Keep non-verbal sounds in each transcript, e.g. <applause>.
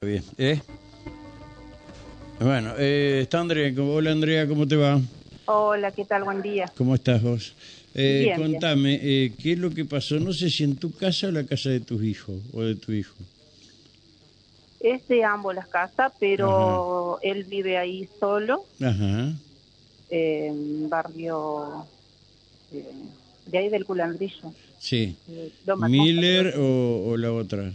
Bien, ¿eh? Bueno, eh, está Andrea. Hola Andrea, ¿cómo te va? Hola, ¿qué tal? Buen día. ¿Cómo estás vos? Eh, Bien, contame, eh, ¿qué es lo que pasó? No sé si en tu casa o la casa de tus hijos o de tu hijo. Es de ambos las casas, pero él vive ahí solo, Ajá. en barrio eh, de ahí del Culandrillo. Sí. eh, ¿Miller o, o la otra?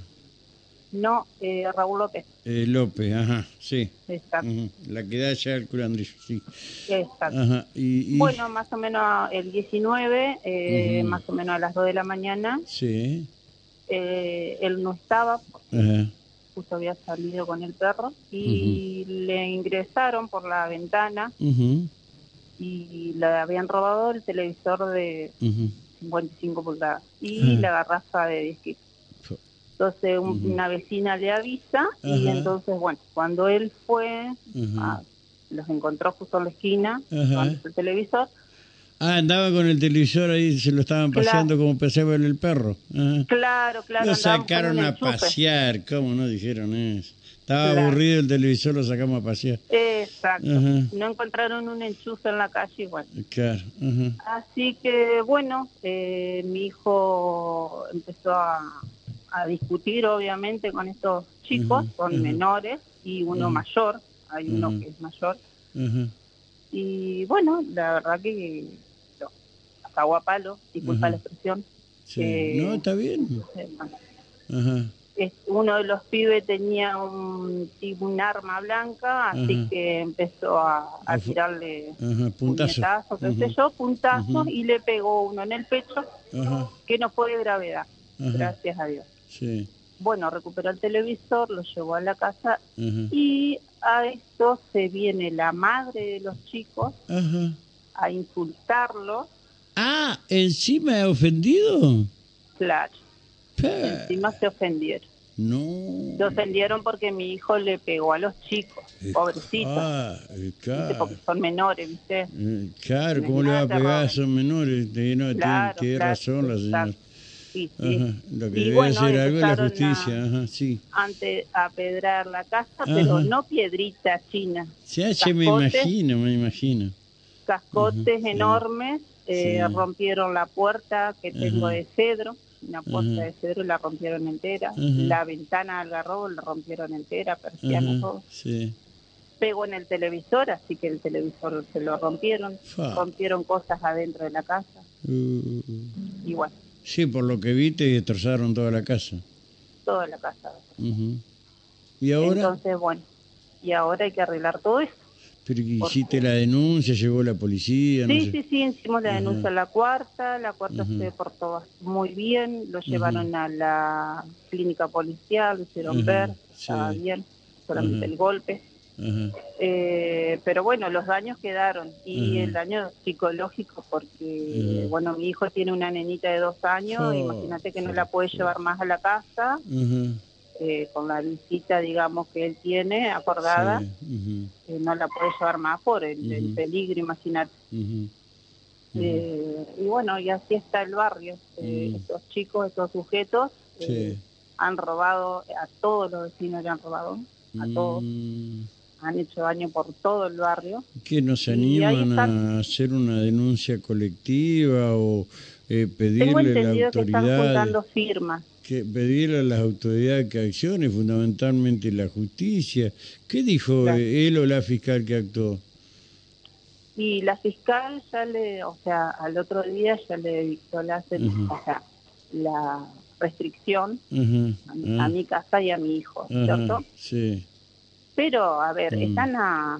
No, eh, Raúl López. Eh, López, ajá, sí. Exacto. La que da allá al culandrillo, sí. exacto. Ajá. Y, y- Bueno, más o menos el 19, eh, más o menos a las 2 de la mañana, Sí. eh, él no estaba, Ajá. justo había salido con el perro, y le ingresaron por la ventana y le habían robado el televisor de ujú. 55 pulgadas y la garrafa de 10 kilos. Fue- Entonces un- una vecina le avisa y entonces, bueno, cuando él fue, ah, los encontró justo en la esquina, con el televisor. Ah, andaba con el televisor ahí, se lo estaban Claro. paseando como paseaba el perro. Ajá. Claro, claro. Lo sacaron a enchufe. pasear, ¿cómo no dijeron eso? Estaba Claro. aburrido el televisor, lo sacamos a pasear. Exacto. Ajá. No encontraron un enchufe en la calle igual. Claro, ajá. Así que, bueno, eh, mi hijo empezó a, a discutir, obviamente, con estos chicos, son ujú. menores y uno mayor, hay uno que es mayor. Y bueno, la verdad que lo cagó a palo, disculpa la expresión. Sí. Eh, no, está bien. Eh, bueno, Ajá. es- uno de los pibes tenía un, tipo un arma blanca, así que empezó a, tirarle puntazo. puñetazos, qué yo, puntazos, y le pegó uno en el pecho, que no fue de gravedad, gracias a Dios. Sí. Bueno, recuperó el televisor, lo llevó a la casa y a esto se viene la madre de los chicos a insultarlos, Ah, ¿encima he ofendido? claro. Encima se ofendieron. No. Se ofendieron porque mi hijo le pegó a los chicos, pobrecitos, Ah, eh, claro. porque son menores, ¿viste? Eh, Claro, ¿cómo le va a pegar? roben. Son menores. No, tiene- Claro, tiene claro, razón la señora. exacto. Sí, sí. Ajá. Lo que Y debe bueno, hacer algo la justicia. a- Ajá, sí. Antes a pedrar la casa, Ajá. pero no piedrita china, Sí, ah, sí, me imagino, me imagino. cascotes enormes, eh, Sí. rompieron la puerta que tengo de cedro, una puerta de cedro la rompieron entera, la ventana del garrobo la rompieron entera, persiana, todo. sí. Pegó en el televisor, así que el televisor se lo rompieron, rompieron cosas adentro de la casa, Uh, y bueno, sí, por lo que viste, destrozaron toda la casa. toda la casa. Ujú. ¿Y ahora? Entonces, bueno, y ahora hay que arreglar todo eso. ¿Pero que ¿por hiciste la denuncia? ¿Llegó la policía? No Sí, sé. sí, sí, hicimos la Ajá. denuncia en la cuarta, la cuarta Ujú. se portó muy bien, lo llevaron a la clínica policial, lo hicieron ver, estaba bien, solamente el golpe. Eh, pero bueno, los daños quedaron y el daño psicológico porque, bueno, mi hijo tiene una nenita de dos años, Oh, imagínate que no la puede llevar más a la casa eh, con la visita, digamos, que él tiene acordada, Sí, eh, no la puede llevar más por el, peligro, imagínate. Eh, y bueno, y así está el barrio. Estos chicos, estos sujetos, Sí. han robado, a todos los vecinos le han robado, a todos, Mm, han hecho daño por todo el barrio. ¿Que no se animan están. a hacer una denuncia colectiva o eh, Tengo pedirle a la entendido que están autoridad juntando firmas. que pedirle a las autoridades que accione, fundamentalmente la justicia? ¿Qué dijo Claro. eh, él o la fiscal que actuó? Y la fiscal ya le, o sea, al otro día ya le dictó la, sen- Ujú. o sea, la restricción Ajá, a, mi- ah, a mi casa y a mi hijo, ¿cierto? sí, Pero, a ver, Mm. están a,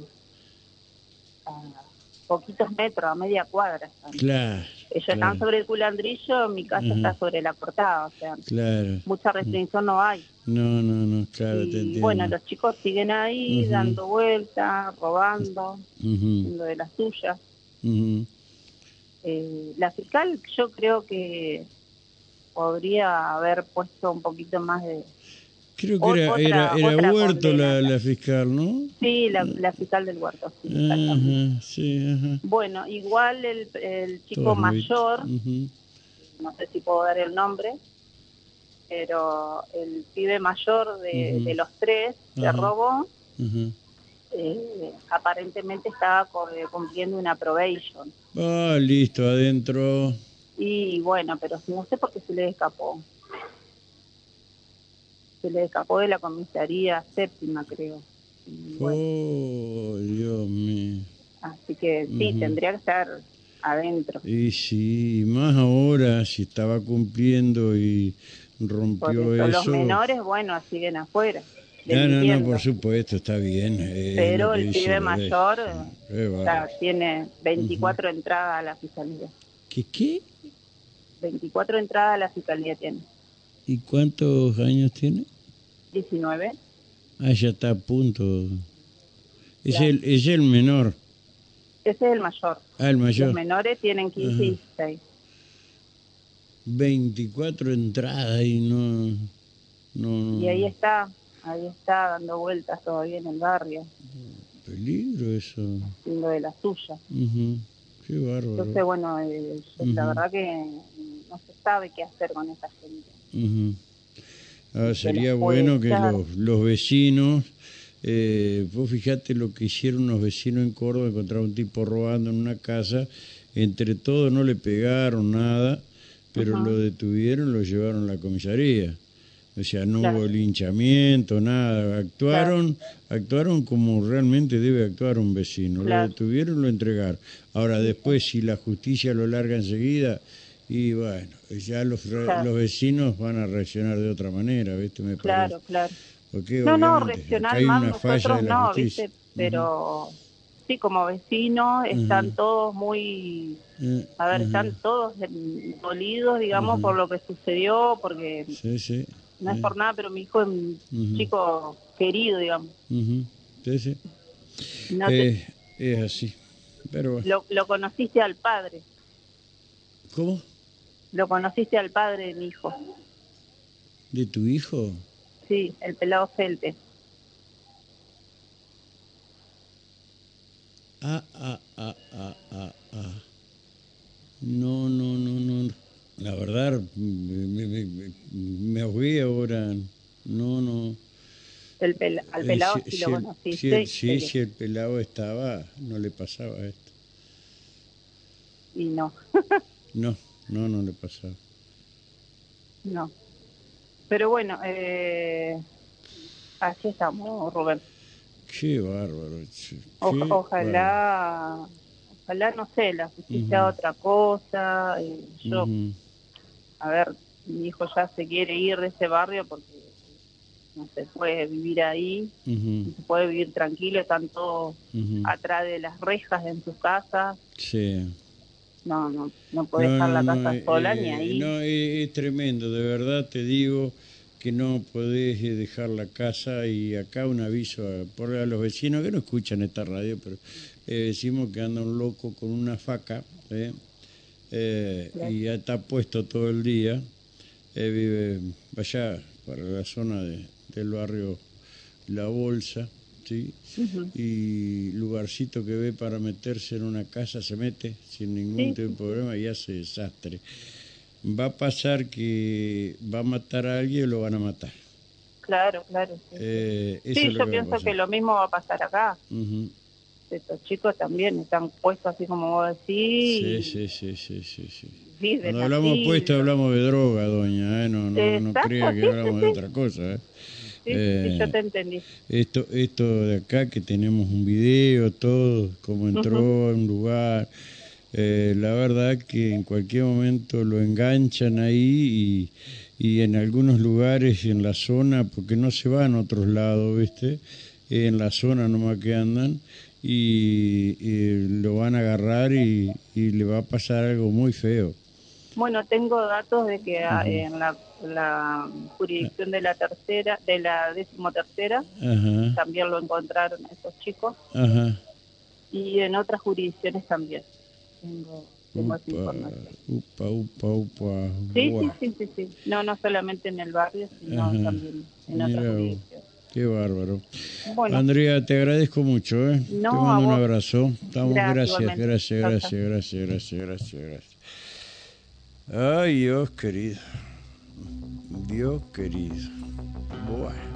a poquitos metros, a media cuadra. están. claro, Ellos Claro. están sobre el culandrillo, mi casa está sobre la portada, o sea, claro. mucha restricción no hay. No, no, no, claro, te y entiendo. bueno, los chicos siguen ahí dando vueltas, robando, haciendo de las suyas. Eh, la fiscal yo creo que podría haber puesto un poquito más de... Creo que era, otra- era, era Huerto la, fiscal, ¿no? Sí, la, la fiscal del huerto. sí, exactamente. Ajá, sí, ajá. Bueno, igual el, el chico Todos mayor, no sé si puedo dar el nombre, pero el pibe mayor de, de los tres se Ajá. robó. Eh, aparentemente estaba eh, cumpliendo una probation. Ah, listo, adentro. Y bueno, pero no sé por qué se le escapó. Se le escapó de la comisaría séptima, creo. Bueno, Oh, Dios mío. así que sí, tendría que estar adentro. Y sí, más ahora, si estaba cumpliendo y rompió eso, eso. los menores, bueno, siguen afuera. No, no, no, por supuesto, está bien. eh, Pero el pibe mayor o sea, tiene 24 entradas a la fiscalía. ¿Qué, qué? 24 entradas a la fiscalía tiene. ¿Y cuántos años tiene? 19. Ah, ya está a punto. Es, Claro. el, es el menor. Ese es el mayor. Ah, el Los mayor. menores tienen 15 y 16. 24 entradas y no. no, Y ahí está, ahí está dando vueltas todavía en el barrio, Peligro eso. siendo de la suya. Ujú. Qué bárbaro. Entonces, bueno, eh, la Ujú. verdad que no se sabe qué hacer con esa gente. Ujú. Ah, sería bueno que los, los vecinos, eh, vos fijate lo que hicieron los vecinos en Córdoba, encontraron un tipo robando en una casa, entre todos no le pegaron nada, pero Ajá. lo detuvieron, lo llevaron a la comisaría. O sea, no Claro. hubo linchamiento, nada. Actuaron, actuaron como realmente debe actuar un vecino. Claro. Lo detuvieron, lo entregaron. Ahora, después, si la justicia lo larga enseguida, y bueno, ya los, Claro. los vecinos van a reaccionar de otra manera, ¿viste? Me Claro, parece. claro. Porque No, no, reaccionar hay más una nosotros no, justicia. ¿viste? Pero sí, como vecinos están todos muy... Eh, A ver, están todos dolidos, digamos, por lo que sucedió, porque Sí, sí. no es por nada, pero mi hijo es un chico querido, digamos. Sí, sí. No te- Eh, es así. Pero bueno. lo, lo conociste al padre, ¿Cómo? Lo conociste al padre de mi hijo. ¿De tu hijo? Sí, el pelado Felte. Ah, ah, ah, ah, ah, ah. No, no, no, no. La verdad, me, me, me, me ahogué ahora. No, no. El pel- al Eh, pelado si- sí si lo conociste. si el- sí, si el pelado estaba, no le pasaba esto. Y no, No, <laughs> no, no le pasaba. no. Pero bueno, eh, así estamos, Rubén. Qué bárbaro. O- qué bárbaro. ojalá, ojalá, no sé, la justicia otra cosa. eh, yo, a ver, mi hijo ya se quiere ir de ese barrio porque no se puede vivir ahí, no se puede vivir tranquilo, están todos ujú. atrás de las rejas en sus casas. Sí. No, no, no puede dejar la casa eh, sola eh, ni ahí. No, es, es tremendo, de verdad te digo que no podés eh, dejar la casa y acá un aviso a, por a los vecinos que no escuchan esta radio, pero eh, decimos que anda un loco con una faca ¿eh? Eh, y ya está puesto todo el día, eh, vive allá para la zona de- del barrio La Bolsa, ¿sí? Y lugarcito que ve para meterse en una casa se mete sin ningún Sí. tipo de problema y hace desastre. Va a pasar que va a matar a alguien o lo van a matar. Claro, claro. Sí, Eh, Sí, yo que pienso que lo mismo va a pasar acá. Estos chicos también están puestos así como vos decís. Sí, sí, sí, Cuando hablamos puesto hablamos de droga, doña, ¿eh? no, no, no crea que hablamos de otra cosa. ¿eh? Sí, Eh, sí, yo te entendí. Esto, esto de acá que tenemos un video, todo, cómo entró a un lugar, eh, la verdad que en cualquier momento lo enganchan ahí y, y en algunos lugares en la zona, porque no se van a otros lados, ¿viste? Eh, en la zona nomás que andan y, y lo van a agarrar y, y le va a pasar algo muy feo. Bueno, tengo datos de que ah, en la, la jurisdicción de la tercera, de la decimotercera, Ajá, también lo encontraron esos chicos ajá. y en otras jurisdicciones también. Tengo, tengo Upa, información. upa, upa, upa. Sí, sí, sí, sí, sí. No, no solamente en el barrio, sino también en Mira otras jurisdicciones. Qué bárbaro. Bueno, Andrea, te agradezco mucho, ¿eh? No, te mando un abrazo. Estamos, Gracias, gracias, gracias, gracias, gracias, gracias, gracias, gracias. Ay, Dios querido. Dios querido. Bueno.